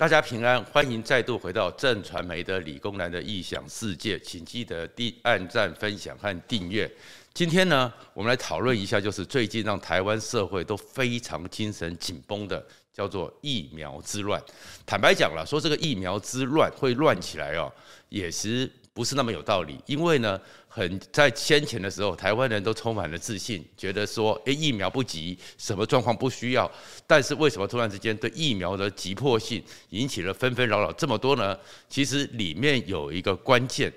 大家平安，欢迎再度回到正传媒的理工男的异想世界，请记得点按赞、分享和订阅。今天呢，我们来讨论一下，就是最近让台湾社会都非常精神紧绷的，叫做疫苗之乱。坦白讲了，说这个疫苗之乱会乱起来哦，也是。不是那么有道理，因为呢，很在先前的时候，台湾人都充满了自信，觉得说，诶，疫苗不急，什么状况不需要。但是为什么突然之间对疫苗的急迫性引起了纷纷扰扰这么多呢？其实里面有一个关键，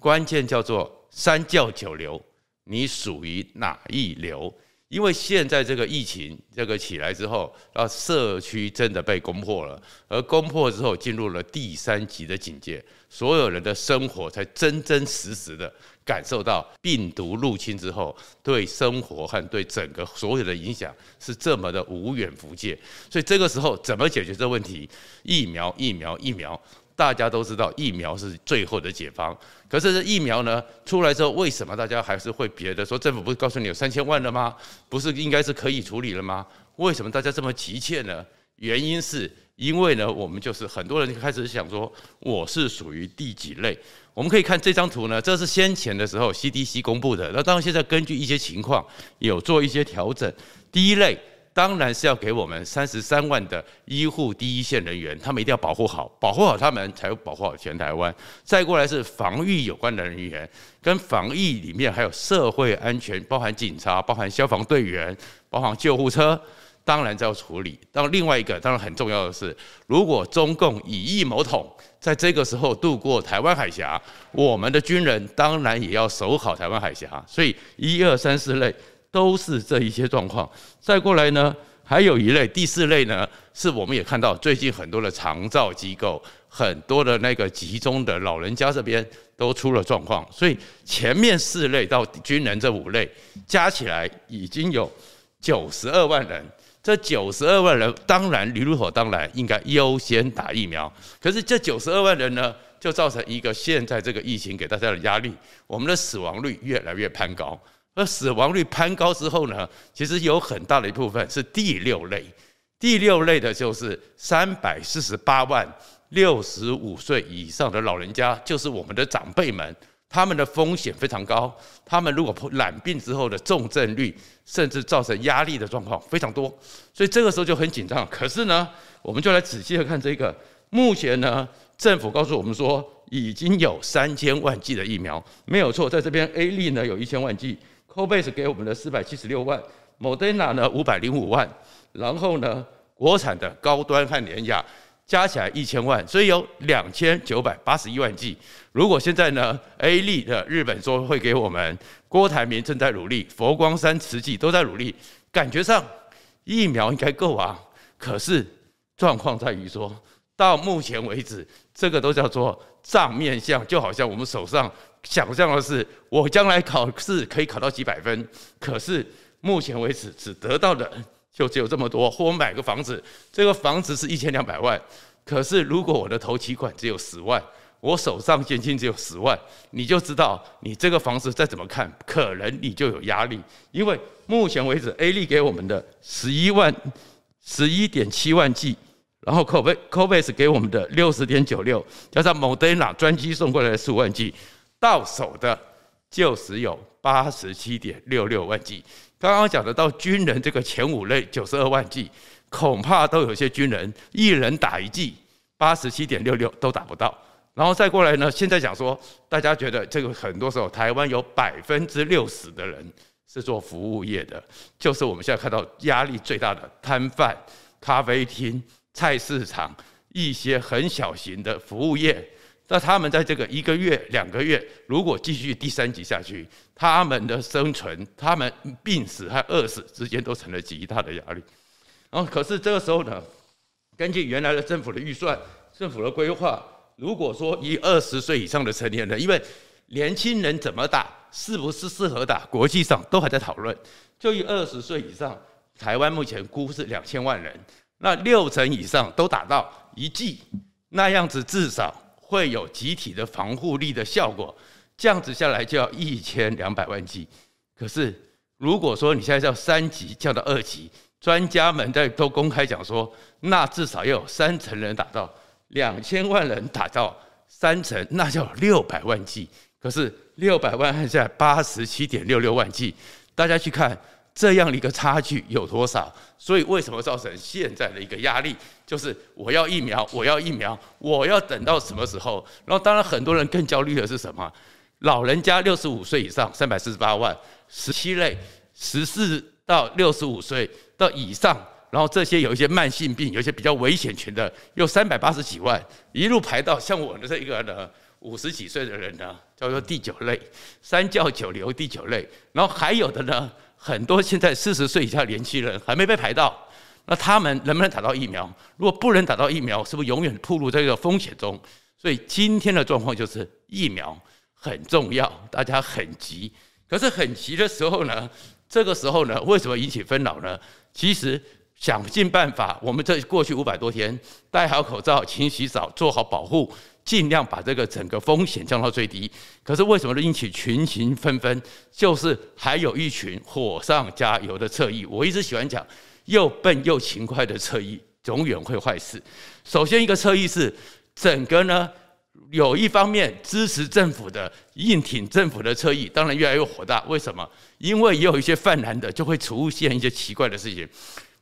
关键叫做三教九流，你属于哪一流？因为现在这个疫情这个起来之后，啊，社区真的被攻破了，而攻破之后进入了第三级的警戒，所有人的生活才真真实实的感受到病毒入侵之后对生活和对整个所有的影响是这么的无远弗届。所以这个时候怎么解决这问题？疫苗，疫苗，疫苗。大家都知道疫苗是最后的解方，可是这疫苗呢出来之后，为什么大家还是会别的说政府不是告诉你有三千万了吗？不是应该是可以处理了吗？为什么大家这么急切呢？原因是因为呢，我们就是很多人开始想说我是属于第几类？我们可以看这张图呢，这是先前的时候 CDC 公布的，那当然现在根据一些情况有做一些调整。第一类。当然是要给我们三十三万的医护第一线人员，他们一定要保护好，保护好他们，才有保护好全台湾。再过来是防疫有关的人员，跟防疫里面还有社会安全，包含警察、包含消防队员、包含救护车，当然就要处理。当另外一个当然很重要的是，如果中共以疫谋统，在这个时候渡过台湾海峡，我们的军人当然也要守好台湾海峡。所以一二三四类。都是这一些状况，再过来呢，还有一类，第四类呢，是我们也看到最近很多的长照机构，很多的那个集中的老人家这边都出了状况，所以前面四类到军人这五类加起来已经有九十二万人，这九十二万人当然理所当然应该优先打疫苗，可是这九十二万人呢，就造成一个现在这个疫情给大家的压力，我们的死亡率越来越攀高。而死亡率攀高之后呢，其实有很大的一部分是第六类，第六类的就是三百四十八万六十五岁以上的老人家，就是我们的长辈们，他们的风险非常高，他们如果染病之后的重症率，甚至造成压力的状况非常多，所以这个时候就很紧张。可是呢，我们就来仔细的看这个，目前呢，政府告诉我们说已经有三千万剂的疫苗，没有错，在这边 A 粒呢有一千万剂。COVAX 给我们的四百七十六万，Moderna 呢五百零五万，然后呢国产的高端和廉价加起来一千万，所以有两千九百八十一万剂。如果现在呢 A 利的日本说会给我们，郭台铭正在努力，佛光山慈济都在努力，感觉上疫苗应该够啊。可是状况在于说到目前为止，这个都叫做账面项，就好像我们手上。想象的是，我将来考试可以考到几百分，可是目前为止只得到的就只有这么多。或我买个房子，这个房子是一千两百万，可是如果我的头期款只有十万，我手上现金只有十万，你就知道你这个房子再怎么看，可能你就有压力。因为目前为止，A 利给我们的十一万、十一点七万 G，，然后 COVAX 给我们的六十点九六，加上 Moderna 专机送过来的十五万 G，。到手的就只有八十七点六六万剂。刚刚讲的到军人这个前五类九十二万剂，恐怕都有些军人一人打一剂，八十七点六六都打不到。然后再过来呢，现在讲说，大家觉得这个很多时候台湾有百分之六十的人是做服务业的，就是我们现在看到压力最大的摊贩、咖啡厅、菜市场一些很小型的服务业。那他们在这个一个月、两个月，如果继续第三级下去，他们的生存、他们病死和饿死之间都成了极大的压力。然后，可是这个时候呢，根据原来的政府的预算、政府的规划，如果说以二十岁以上的成年人，因为年轻人怎么打，是不是适合打，国际上都还在讨论。就以二十岁以上，台湾目前估是两千万人，那六成以上都打到一剂，那样子至少。会有集体的防护力的效果，这样子下来就要一千两百万剂。可是如果说你现在叫三级降到二级，专家们在都公开讲说，那至少要有三成人打到，两千万人打到三成，那叫六百万剂。可是六百万现在八十七点六六万剂，大家去看这样的一个差距有多少？所以为什么造成现在的一个压力？就是我要疫苗，我要疫苗，我要等到什么时候？然后当然很多人更焦虑的是什么？老人家六十五岁以上三百四十八万，十七类十四到六十五岁到以上，然后这些有一些慢性病，有一些比较危险群的，有三百八十几万，一路排到像我的这一个呢。五十几岁的人呢，叫做第九类，三教九流第九类，然后还有的呢，很多现在四十岁以下年轻人还没被排到，那他们能不能打到疫苗？如果不能打到疫苗，是不是永远暴露在这个风险中？所以今天的状况就是疫苗很重要，大家很急。可是很急的时候呢，这个时候呢，为什么引起纷扰呢？其实想尽办法，我们这过去五百多天戴好口罩、勤洗澡、做好保护。尽量把这个整个风险降到最低，可是为什么引起群情纷纷？就是还有一群火上加油的侧翼。我一直喜欢讲，又笨又勤快的侧翼，永远会坏事。首先，一个侧翼是整个呢，有一方面支持政府的、硬挺政府的侧翼，当然越来越火大。为什么？因为也有一些泛蓝的，就会出现一些奇怪的事情，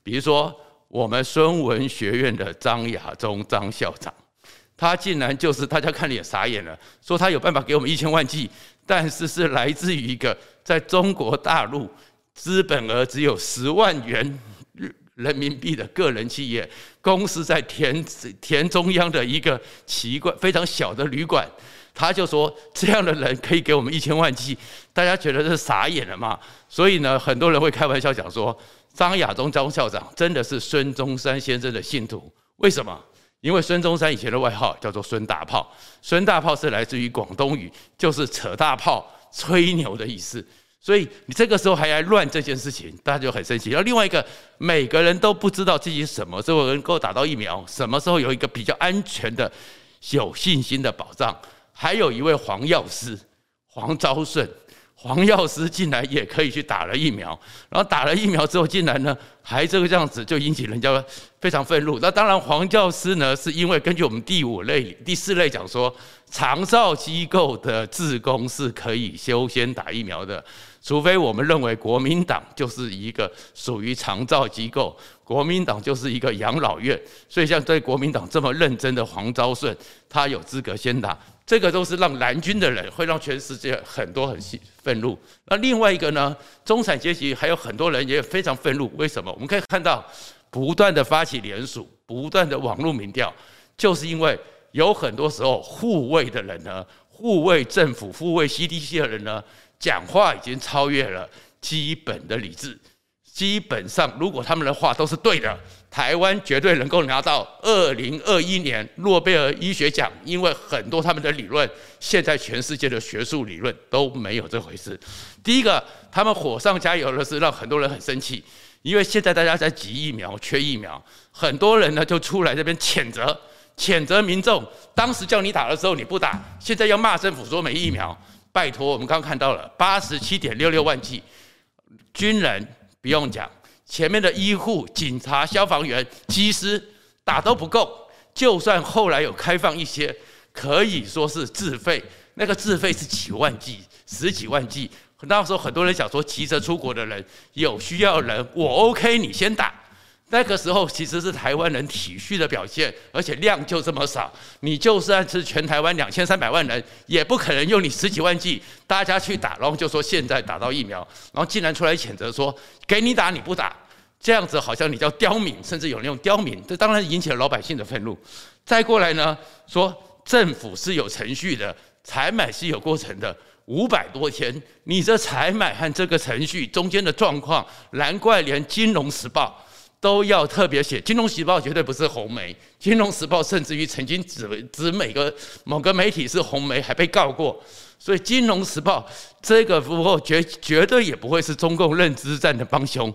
比如说我们孙文学院的张亚中张校长。他竟然就是大家看了也傻眼了，说他有办法给我们一千万计，但是是来自于一个在中国大陆资本额只有十万元人民币的个人企业公司，在田田中央的一个奇怪非常小的旅馆，他就说这样的人可以给我们一千万计，大家觉得是傻眼了嘛？所以呢，很多人会开玩笑讲说，张亚中张校长真的是孙中山先生的信徒，为什么？因为孙中山以前的外号叫做孙大炮，孙大炮是来自于广东语，就是扯大炮、吹牛的意思。所以你这个时候还来乱这件事情，大家就很生气。然后另外一个，每个人都不知道自己什么时候能够打到疫苗，什么时候有一个比较安全的、有信心的保障。还有一位黄药师，黄昭顺。黄药师竟然也可以去打了疫苗，然后打了疫苗之后，竟然呢还这个这样子，就引起人家非常愤怒。那当然，黄药师呢是因为根据我们第五类、第四类讲说，长照机构的志工是可以优先打疫苗的，除非我们认为国民党就是一个属于长照机构，国民党就是一个养老院，所以像对国民党这么认真的黄昭顺，他有资格先打。这个都是让蓝军的人会让全世界很多很愤怒。那另外一个呢，中产阶级还有很多人也非常愤怒。为什么？我们可以看到不断的发起联署，不断的网络民调，就是因为有很多时候护卫的人呢，护卫政府、护卫 CDC 的人呢，讲话已经超越了基本的理智。基本上，如果他们的话都是对的。台湾绝对能够拿到二零二一年诺贝尔医学奖，因为很多他们的理论，现在全世界的学术理论都没有这回事。第一个，他们火上加油的是让很多人很生气，因为现在大家在挤疫苗、缺疫苗，很多人呢就出来这边谴责、谴责民众。当时叫你打的时候你不打，现在要骂政府说没疫苗。拜托，我们刚看到了八十七点六六万剂，军人不用讲。前面的医护、警察、消防员、机师打都不够，就算后来有开放一些，可以说是自费，那个自费是几万剂、十几万剂。那时候很多人想说，急着出国的人有需要人，我 OK，你先打。那个时候其实是台湾人体恤的表现，而且量就这么少，你就算是全台湾两千三百万人，也不可能用你十几万剂，大家去打，然后就说现在打到疫苗，然后竟然出来谴责说给你打你不打，这样子好像你叫刁民，甚至有人用刁民，这当然引起了老百姓的愤怒。再过来呢，说政府是有程序的，采买是有过程的，五百多天，你这采买和这个程序中间的状况，难怪连《金融时报》。都要特别写，《金融时报》绝对不是红媒，《金融时报》甚至于曾经指指每个某个媒体是红媒，还被告过，所以《金融时报》这个不过绝绝对也不会是中共认知战的帮凶。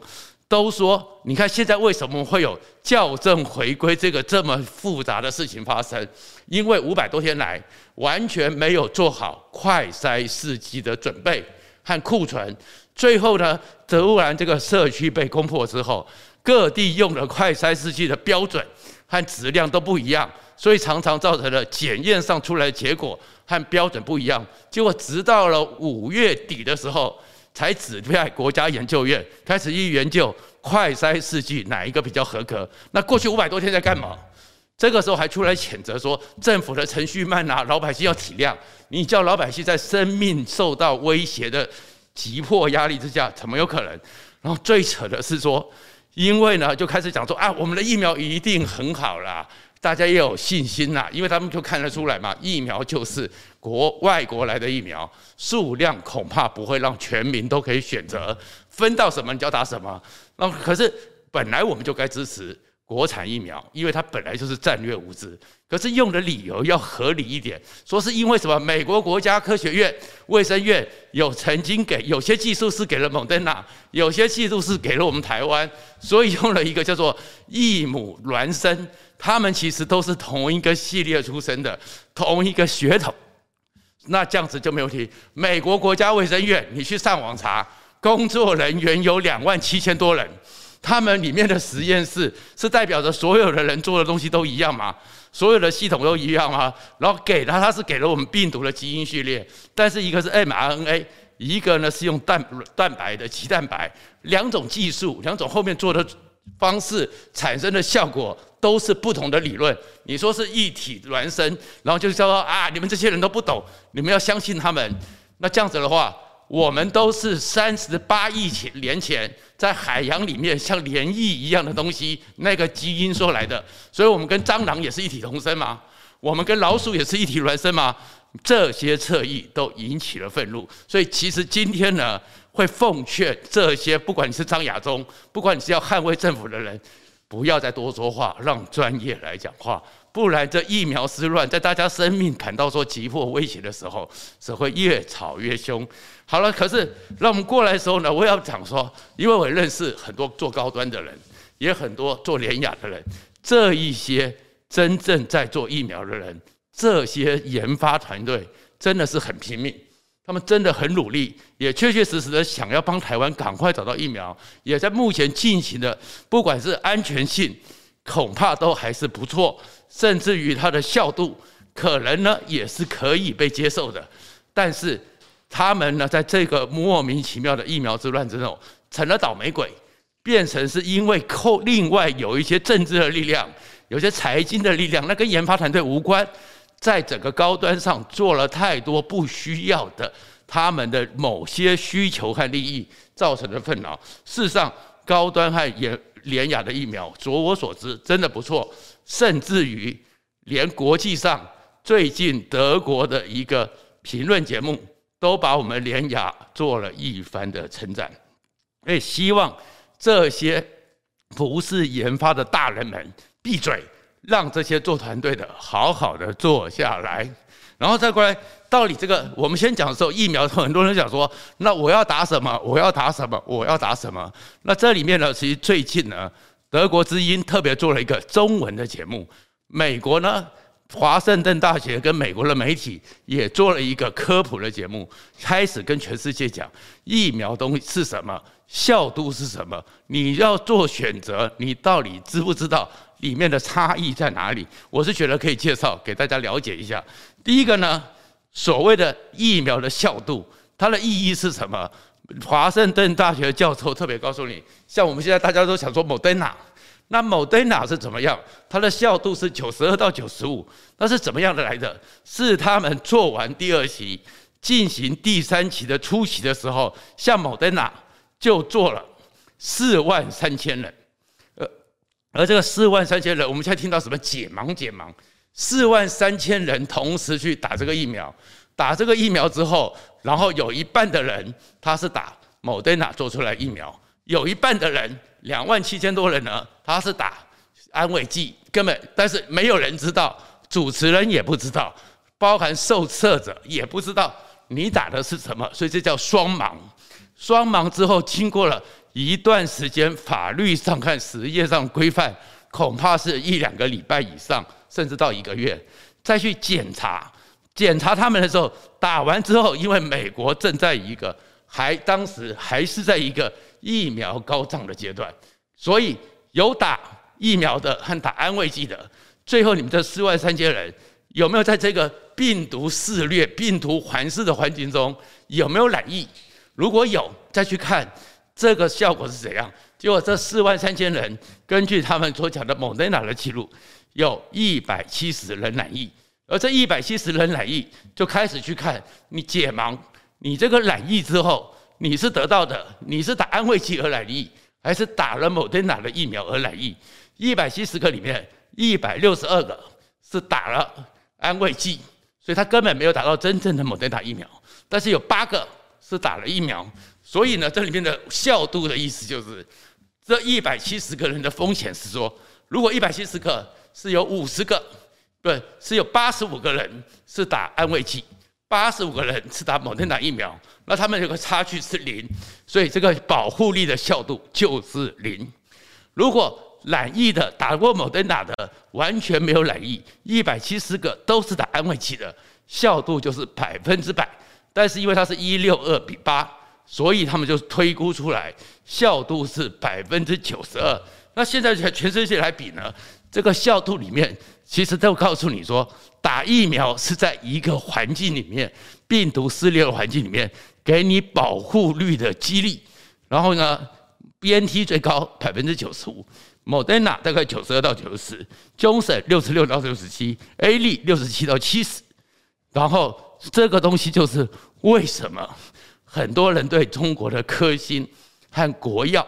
都说，你看现在为什么会有校正回归这个这么复杂的事情发生？因为五百多天来完全没有做好快筛试剂的准备和库存，最后呢，德乌兰这个社区被攻破之后。各地用的快筛试剂的标准和质量都不一样，所以常常造成了检验上出来的结果和标准不一样。结果直到了五月底的时候，才指派国家研究院开始去研究快筛试剂哪一个比较合格。那过去五百多天在干嘛？这个时候还出来谴责说政府的程序慢啊，老百姓要体谅。你叫老百姓在生命受到威胁的急迫压力之下，怎么有可能？然后最扯的是说，因为呢，就开始讲说啊，我们的疫苗一定很好啦，大家要有信心啦，因为他们就看得出来嘛，疫苗就是国外国来的疫苗，数量恐怕不会让全民都可以选择，分到什么你就要打什么。那可是本来我们就该支持。国产疫苗，因为它本来就是战略物资，可是用的理由要合理一点，说是因为什么？美国国家科学院卫生院有曾经给有些技术是给了蒙德纳，有些技术是给了我们台湾，所以用了一个叫做异母孪生，他们其实都是同一个系列出身的，同一个血统，那这样子就没问题。美国国家卫生院，你去上网查，工作人员有两万七千多人。他们里面的实验室是代表着所有的人做的东西都一样吗？所有的系统都一样吗？然后给他，他是给了我们病毒的基因序列，但是一个是 mRNA，一个呢是用蛋蛋白的鸡蛋白，两种技术，两种后面做的方式产生的效果都是不同的理论。你说是一体孪生，然后就是说啊，你们这些人都不懂，你们要相信他们。那这样子的话。我们都是三十八亿前年前在海洋里面像涟漪一样的东西，那个基因说来的，所以我们跟蟑螂也是一体同生吗？我们跟老鼠也是一体孪生吗？这些侧翼都引起了愤怒，所以其实今天呢，会奉劝这些不管你是张亚中，不管你是要捍卫政府的人，不要再多说话，让专业来讲话。不然，这疫苗之乱，在大家生命感到说急迫威胁的时候，只会越吵越凶。好了，可是让我们过来的时候呢，我要讲说，因为我认识很多做高端的人，也很多做联雅的人，这一些真正在做疫苗的人，这些研发团队真的是很拼命，他们真的很努力，也确确实实的想要帮台湾赶快找到疫苗，也在目前进行的，不管是安全性，恐怕都还是不错。甚至于它的效度可能呢也是可以被接受的，但是他们呢在这个莫名其妙的疫苗之乱之中成了倒霉鬼，变成是因为扣另外有一些政治的力量，有些财经的力量，那跟研发团队无关，在整个高端上做了太多不需要的，他们的某些需求和利益造成的困扰。事实上，高端和研联雅的疫苗，据我所知，真的不错。甚至于，连国际上最近德国的一个评论节目都把我们联雅做了一番的称赞。也希望这些不是研发的大人们闭嘴，让这些做团队的好好的坐下来，然后再过来。到底这个，我们先讲的时候，疫苗很多人讲说，那我要打什么？我要打什么？我要打什么？那这里面呢，其实最近呢。德国之音特别做了一个中文的节目，美国呢，华盛顿大学跟美国的媒体也做了一个科普的节目，开始跟全世界讲疫苗东西是什么，效度是什么，你要做选择，你到底知不知道里面的差异在哪里？我是觉得可以介绍给大家了解一下。第一个呢，所谓的疫苗的效度，它的意义是什么？华盛顿大学教授特别告诉你，像我们现在大家都想说莫德纳，那莫德纳是怎么样？它的效度是九十二到九十五，那是怎么样的来的？是他们做完第二期，进行第三期的初期的时候，像莫德纳就做了四万三千人，而这个四万三千人，我们现在听到什么解盲解盲，四万三千人同时去打这个疫苗。打这个疫苗之后，然后有一半的人他是打莫德纳做出来疫苗，有一半的人两万七千多人呢，他是打安慰剂，根本但是没有人知道，主持人也不知道，包含受测者也不知道你打的是什么，所以这叫双盲。双盲之后，经过了一段时间，法律上看实业上规范，恐怕是一两个礼拜以上，甚至到一个月，再去检查。检查他们的时候，打完之后，因为美国正在一个还当时还是在一个疫苗高涨的阶段，所以有打疫苗的和打安慰剂的，最后你们这四万三千人有没有在这个病毒肆虐、病毒环视的环境中有没有染疫？如果有，再去看这个效果是怎样。结果这四万三千人，根据他们所讲的莫德纳的记录，有一百七十人染疫，而这一百七十人染疫，就开始去看你解盲，你这个染疫之后，你是得到的，你是打安慰剂而染疫，还是打了莫德纳的疫苗而染疫？一百七十个里面，一百六十二个是打了安慰剂，所以他根本没有打到真正的莫德纳疫苗。但是有八个是打了疫苗，所以呢，这里面的效度的意思就是，这一百七十个人的风险是说，如果一百七十个是有五十个，不是有八十五个人是打安慰剂，八十五个人是打莫德纳疫苗，那他们有个差距是零，所以这个保护力的效度就是零。如果染疫的打过莫德纳的完全没有染疫，一百七十个都是打安慰剂的，效度就是百分之百。但是因为它是一六二比八，所以他们就推估出来效度是百分之九十二。那现在全全世界来比呢，这个效度里面其实都告诉你说，打疫苗是在一个环境里面，病毒肆虐的环境里面给你保护率的激励。然后呢，BNT 最高百分之九十五。莫德纳大概九十二到九十，强生六十六到六十七，A 利六十七到七十。然后这个东西就是为什么很多人对中国的科兴和国药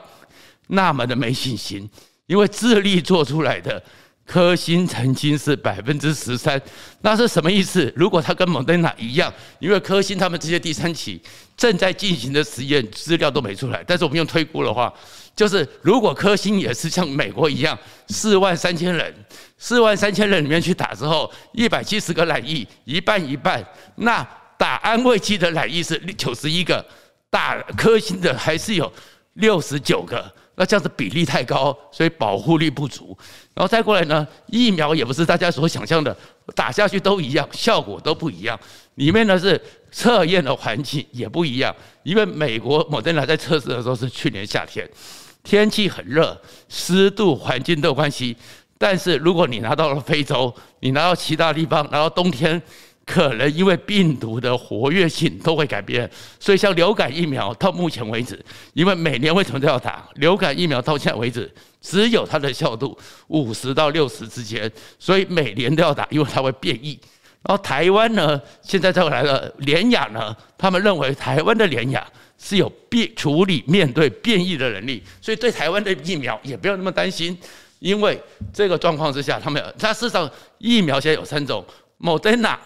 那么的没信心，因为智利做出来的。科兴曾经是百分之十三，那是什么意思？如果它跟莫德纳一样，因为科兴他们这些第三期正在进行的实验资料都没出来，但是我们用推估的话，就是如果科兴也是像美国一样，四万三千人，四万三千人里面去打之后，一百七十个染疫，一半一半，那打安慰剂的染疫是九十一个，打科兴的还是有六十九个。那这样子比例太高，所以保护力不足。然后再过来呢，疫苗也不是大家所想象的，打下去都一样，效果都不一样。里面呢是测验的环境也不一样，因为美国莫德纳在测试的时候是去年夏天，天气很热，湿度环境都有关系。但是如果你拿到了非洲，你拿到其他地方，拿到冬天。可能因为病毒的活跃性都会改变，所以像流感疫苗到目前为止，因为每年为什么都要打流感疫苗？到现在为止，只有它的效度五十到六十之间，所以每年都要打，因为它会变异。然后台湾呢，现在再来了联雅呢，他们认为台湾的联雅是有变处理面对变异的能力，所以对台湾的疫苗也不要那么担心，因为这个状况之下，他们它事实上疫苗现在有三种，莫德纳。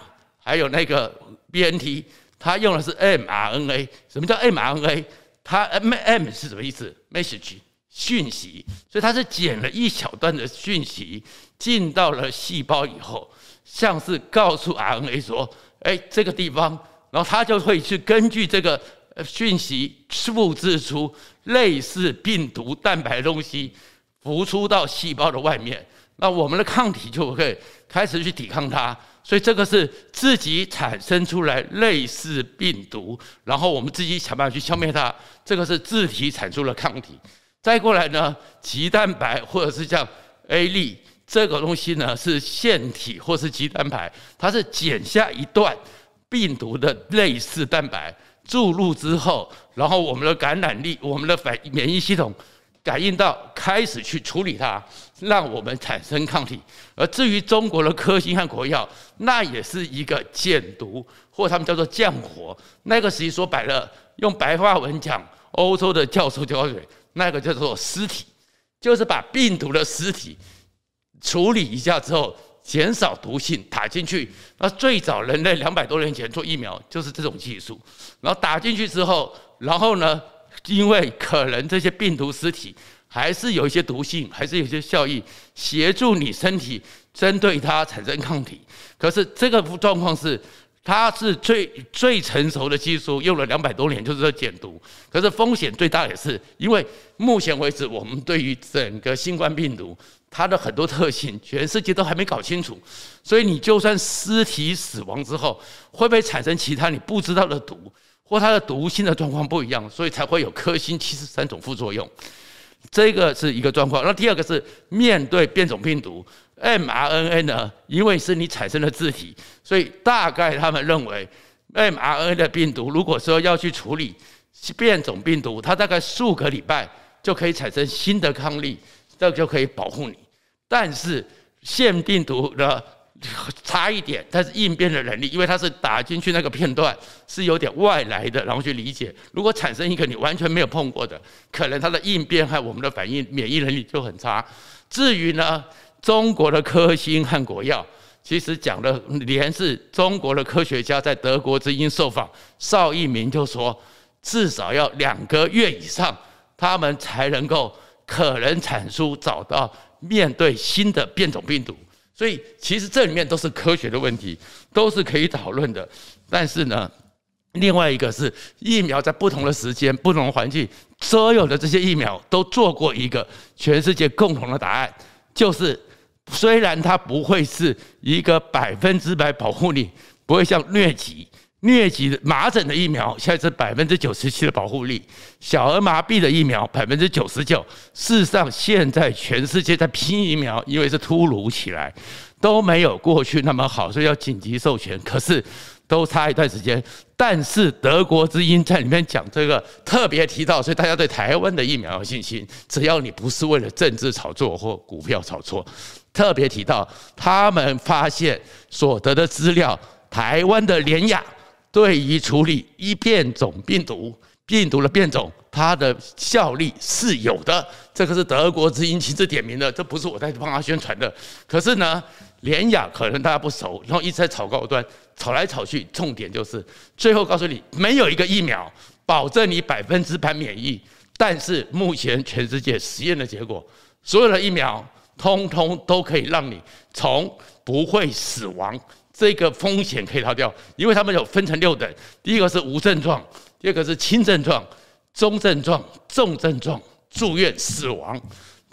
还有那个 BNT，它用的是 mRNA。什么叫 mRNA？它 M M 是什么意思？Message 讯息，所以它是剪了一小段的讯息进到了细胞以后，像是告诉 RNA 说：“哎，这个地方。”然后它就会去根据这个讯息复制出类似病毒蛋白的东西，浮出到细胞的外面。那我们的抗体就会开始去抵抗它。所以这个是自己产生出来类似病毒，然后我们自己想办法去消灭它。这个是自体产出的抗体。再过来呢，棘蛋白或者是像 A 粒这个东西呢，是腺体或是棘蛋白，它是剪下一段病毒的类似蛋白注入之后，然后我们的感染力、我们的反免疫系统。感应到开始去处理它，让我们产生抗体。而至于中国的科兴和国药，那也是一个减毒，或他们叫做降活。那个实际说白了，用白话文讲，欧洲的教授教学，那个叫做尸体，就是把病毒的尸体处理一下之后，减少毒性，打进去。那最早人类两百多年前做疫苗就是这种技术。然后打进去之后，然后呢？因为可能这些病毒尸体还是有一些毒性，还是有一些效益，协助你身体针对它产生抗体。可是这个状况是，它是最最成熟的技术，用了两百多年，就是在减毒。可是风险最大也是，因为目前为止，我们对于整个新冠病毒它的很多特性，全世界都还没搞清楚。所以你就算尸体死亡之后，会不会产生其他你不知道的毒？或它的毒性的状况不一样，所以才会有科兴七十三种副作用。这个是一个状况。那第二个是面对变种病毒 mRNA 呢，因为是你产生的自体，所以大概他们认为 mRNA 的病毒如果说要去处理变种病毒，它大概数个礼拜就可以产生新的抗力，这就可以保护你。但是腺病毒的 差一点，但是应变的能力，因为它是打进去那个片段是有点外来的，然后去理解。如果产生一个你完全没有碰过的，可能它的应变和我们的反应免疫能力就很差。至于呢，中国的科兴和国药，其实讲的连是中国的科学家在德国之音受访，邵一鸣就说，至少要两个月以上，他们才能够可能产出找到面对新的变种病毒。所以其实这里面都是科学的问题，都是可以讨论的。但是呢，另外一个是疫苗在不同的时间、不同的环境，所有的这些疫苗都做过一个全世界共同的答案，就是虽然它不会是一个百分之百保护你，不会像疟疾。疟疾的麻疹的疫苗现在是百分之九十七的保护力，小儿麻痹的疫苗百分之九十九。事实上，现在全世界在拼疫苗，因为是突如其来，都没有过去那么好，所以要紧急授权。可是都差一段时间。但是德国之音在里面讲这个特别提到，所以大家对台湾的疫苗有信心。只要你不是为了政治炒作或股票炒作，特别提到他们发现所得的资料，台湾的联亚。对于处理一变种病毒，病毒的变种，它的效力是有的。这个是德国之音亲自点名的，这不是我在帮他宣传的。可是呢，联雅可能大家不熟，然后一直在炒高端，炒来炒去，重点就是最后告诉你，没有一个疫苗保证你百分之百免疫。但是目前全世界实验的结果，所有的疫苗通通都可以让你从不会死亡。这个风险可以逃掉，因为他们有分成六等，第一个是无症状，第二个是轻症状、中症状、重症状、住院、死亡。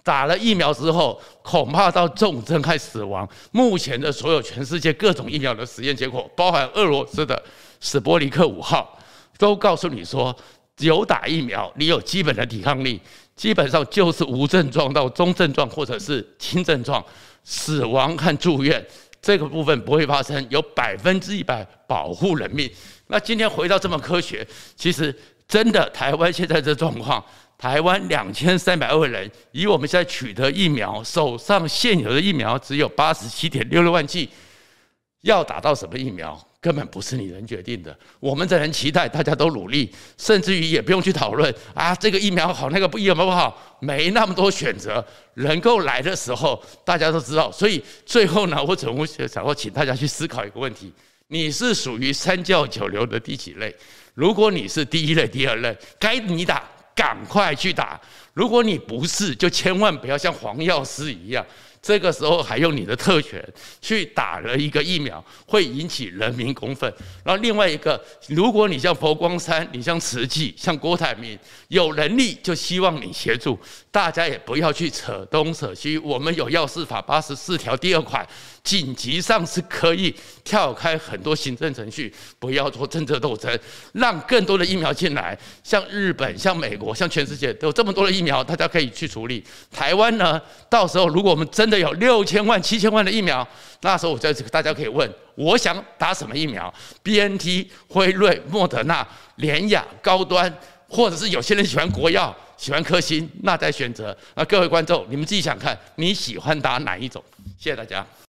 打了疫苗之后，恐怕到重症还死亡。目前的所有全世界各种疫苗的实验结果，包含俄罗斯的史波尼克五号，都告诉你说，有打疫苗，你有基本的抵抗力，基本上就是无症状到中症状或者是轻症状，死亡和住院。这个部分不会发生，有百分之一百保护人命。那今天回到这么科学，其实真的台湾现在这状况，台湾两千三百万人，以我们现在取得疫苗，手上现有的疫苗只有八十七点六六万剂，要打到什么疫苗？根本不是你能决定的，我们只能期待大家都努力，甚至于也不用去讨论啊，这个疫苗好，那个不疫苗不好，没那么多选择，能够来的时候大家都知道。所以最后呢，我总想说，请大家去思考一个问题：你是属于三教九流的第几类？如果你是第一类、第二类，该你打，赶快去打；如果你不是，就千万不要像黄药师一样。这个时候还用你的特权去打了一个疫苗，会引起人民公愤。然后另外一个，如果你像佛光山，你像慈济，像郭台铭，有能力就希望你协助，大家也不要去扯东扯西。我们有药事法八十四条第二款。紧急上是可以跳开很多行政程序，不要做政治斗争，让更多的疫苗进来。像日本、像美国、像全世界都有这么多的疫苗，大家可以去处理。台湾呢，到时候如果我们真的有六千万、七千万的疫苗，那时候我在这个大家可以问，我想打什么疫苗？BNT、辉瑞、莫德纳、联亚、高端，或者是有些人喜欢国药、喜欢科兴，那再选择。那各位观众，你们自己想看，你喜欢打哪一种？谢谢大家。